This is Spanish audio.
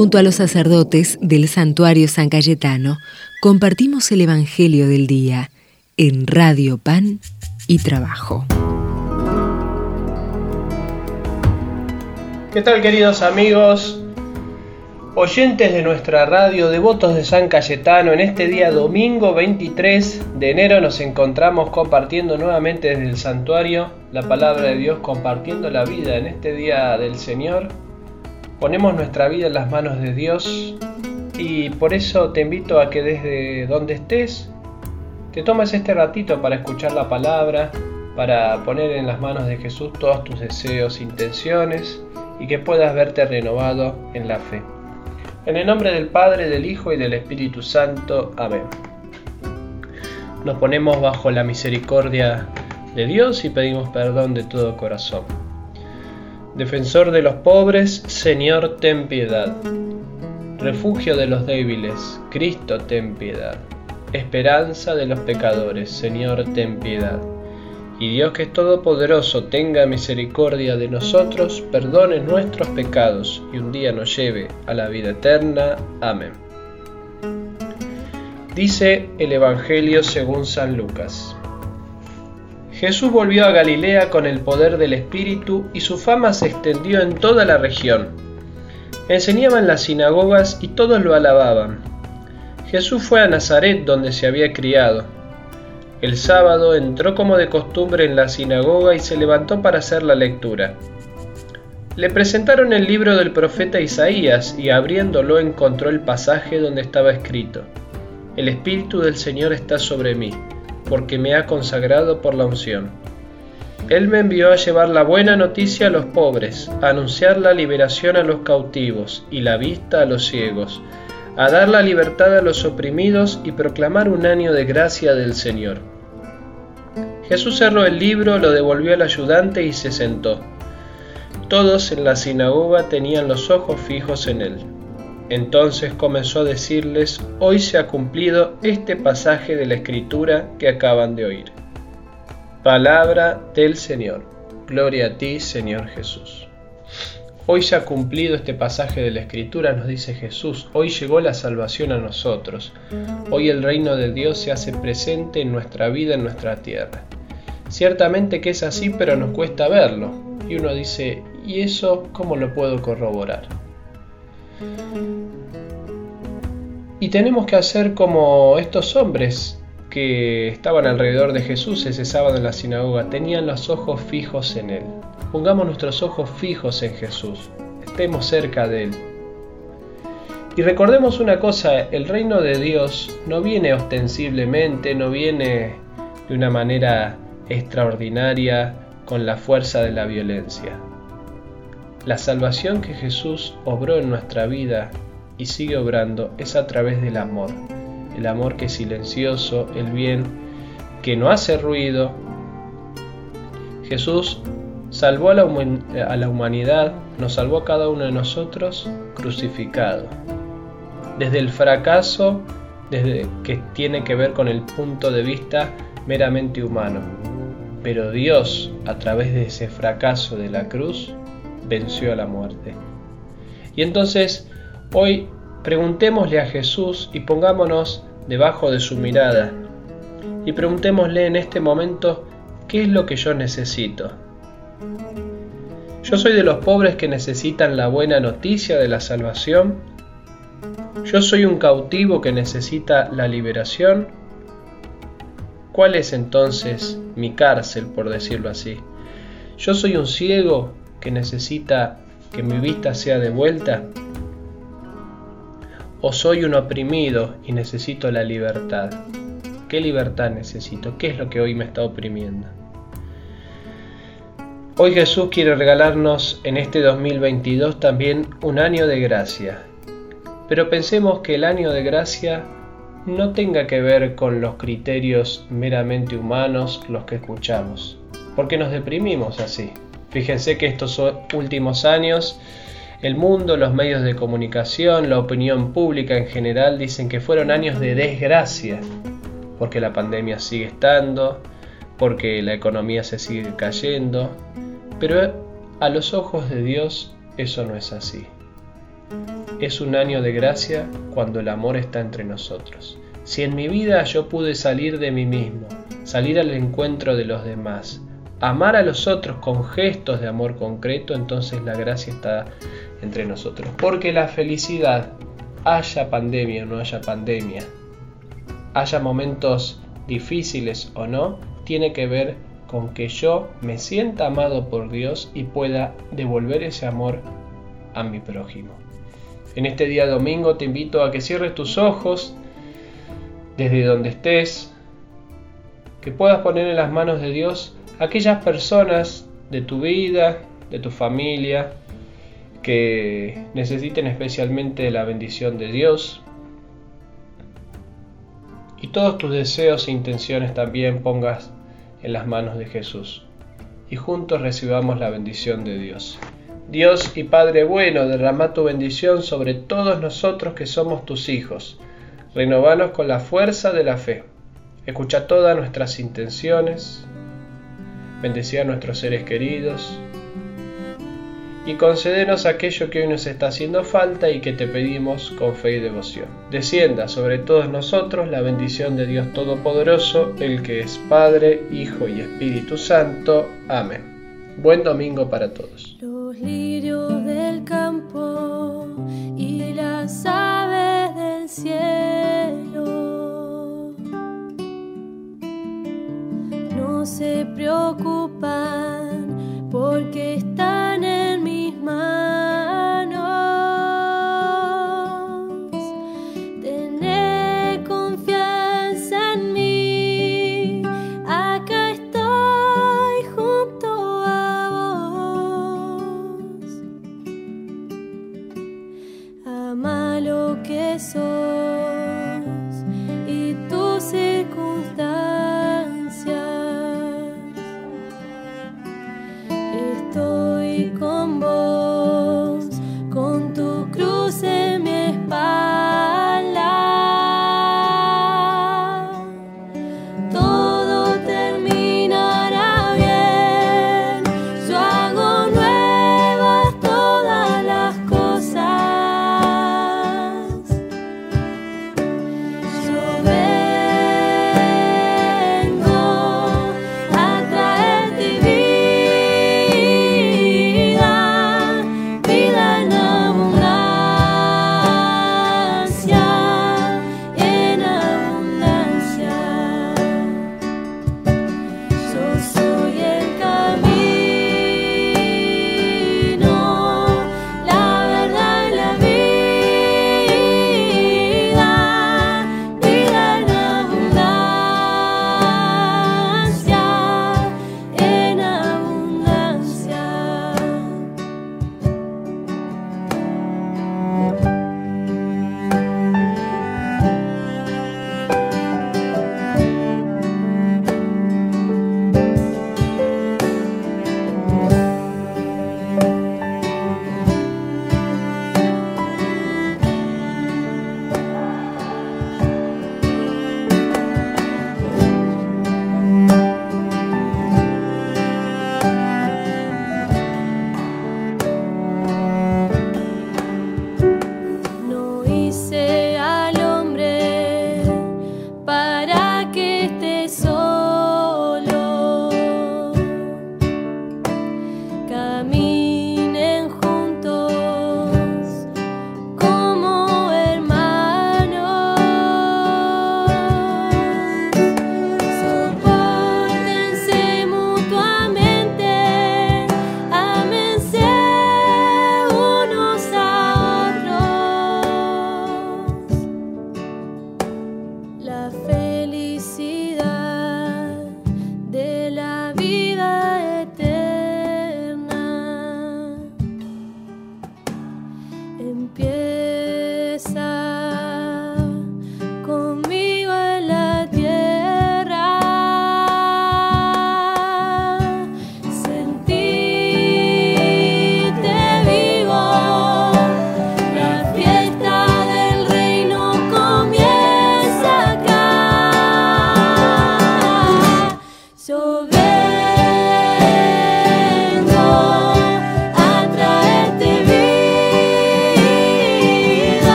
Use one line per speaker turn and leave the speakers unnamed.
Junto a los sacerdotes del santuario San Cayetano, compartimos el Evangelio del Día en Radio Pan y Trabajo.
¿Qué tal queridos amigos? Oyentes de nuestra radio Devotos de San Cayetano, en este día domingo 23 de enero nos encontramos compartiendo nuevamente desde el santuario la palabra de Dios, compartiendo la vida en este día del Señor Ponemos nuestra vida en las manos de Dios y por eso te invito a que desde donde estés te tomes este ratito para escuchar la palabra, para poner en las manos de Jesús todos tus deseos, intenciones y que puedas verte renovado en la fe. En el nombre del Padre, del Hijo y del Espíritu Santo. Amén. Nos ponemos bajo la misericordia de Dios y pedimos perdón de todo corazón. Defensor de los pobres, Señor, ten piedad. Refugio de los débiles, Cristo, ten piedad. Esperanza de los pecadores, Señor, ten piedad. Y Dios que es todopoderoso, tenga misericordia de nosotros, perdone nuestros pecados y un día nos lleve a la vida eterna. Amén. Dice el Evangelio según San Lucas. Jesús volvió a Galilea con el poder del Espíritu y su fama se extendió en toda la región. Enseñaba en las sinagogas y todos lo alababan. Jesús fue a Nazaret donde se había criado. El sábado entró como de costumbre en la sinagoga y se levantó para hacer la lectura. Le presentaron el libro del profeta Isaías y abriéndolo encontró el pasaje donde estaba escrito, El Espíritu del Señor está sobre mí porque me ha consagrado por la unción. Él me envió a llevar la buena noticia a los pobres, a anunciar la liberación a los cautivos y la vista a los ciegos, a dar la libertad a los oprimidos y proclamar un año de gracia del Señor. Jesús cerró el libro, lo devolvió al ayudante y se sentó. Todos en la sinagoga tenían los ojos fijos en él. Entonces comenzó a decirles, hoy se ha cumplido este pasaje de la escritura que acaban de oír. Palabra del Señor. Gloria a ti, Señor Jesús. Hoy se ha cumplido este pasaje de la Escritura, nos dice Jesús. Hoy llegó la salvación a nosotros. Hoy el reino de Dios se hace presente en nuestra vida, en nuestra tierra. Ciertamente que es así, pero nos cuesta verlo. Y uno dice, ¿y eso cómo lo puedo corroborar? Y tenemos que hacer como estos hombres que estaban alrededor de Jesús ese sábado en la sinagoga, tenían los ojos fijos en Él. Pongamos nuestros ojos fijos en Jesús, estemos cerca de Él. Y recordemos una cosa, el reino de Dios no viene ostensiblemente, no viene de una manera extraordinaria con la fuerza de la violencia. La salvación que Jesús obró en nuestra vida y sigue obrando es a través del amor. El amor que es silencioso, el bien que no hace ruido. Jesús salvó a la, humanidad, nos salvó a cada uno de nosotros crucificado. Desde el fracaso, desde que tiene que ver con el punto de vista meramente humano. Pero Dios, a través de ese fracaso de la cruz, venció a la muerte. Y entonces hoy preguntémosle a Jesús y pongámonos debajo de su mirada y preguntémosle en este momento qué es lo que yo necesito. Yo soy de los pobres que necesitan la buena noticia de la salvación. Yo soy un cautivo que necesita la liberación. ¿Cuál es entonces mi cárcel, por decirlo así? Yo soy un ciego que necesita que mi vista sea de vuelta? ¿O soy un oprimido y necesito la libertad? ¿Qué libertad necesito? ¿Qué es lo que hoy me está oprimiendo? Hoy Jesús quiere regalarnos en este 2022 también un año de gracia. Pero pensemos que el año de gracia no tenga que ver con los criterios meramente humanos los que escuchamos, porque nos deprimimos así. Fíjense que estos últimos años el mundo, los medios de comunicación, la opinión pública en general dicen que fueron años de desgracia, porque la pandemia sigue estando, porque la economía se sigue cayendo, pero a los ojos de Dios eso no es así. Es un año de gracia cuando el amor está entre nosotros. Si en mi vida yo pude salir de mí mismo, salir al encuentro de los demás, amar a los otros con gestos de amor concreto, entonces la gracia está entre nosotros. Porque la felicidad, haya pandemia o no haya pandemia, haya momentos difíciles o no, tiene que ver con que yo me sienta amado por Dios y pueda devolver ese amor a mi prójimo. En este día domingo te invito a que cierres tus ojos desde donde estés, que puedas poner en las manos de Dios aquellas personas de tu vida, de tu familia, que necesiten especialmente la bendición de Dios. Y todos tus deseos e intenciones también pongas en las manos de Jesús. Y juntos recibamos la bendición de Dios. Dios y Padre bueno, derrama tu bendición sobre todos nosotros que somos tus hijos. Renovanos con la fuerza de la fe. Escucha todas nuestras intenciones. Bendecí a nuestros seres queridos y concédenos aquello que hoy nos está haciendo falta y que te pedimos con fe y devoción. Descienda sobre todos nosotros la bendición de Dios Todopoderoso, el que es Padre, Hijo y Espíritu Santo. Amén. Buen domingo para todos.
Los lirios del campo y las aves del cielo no se preocupan porque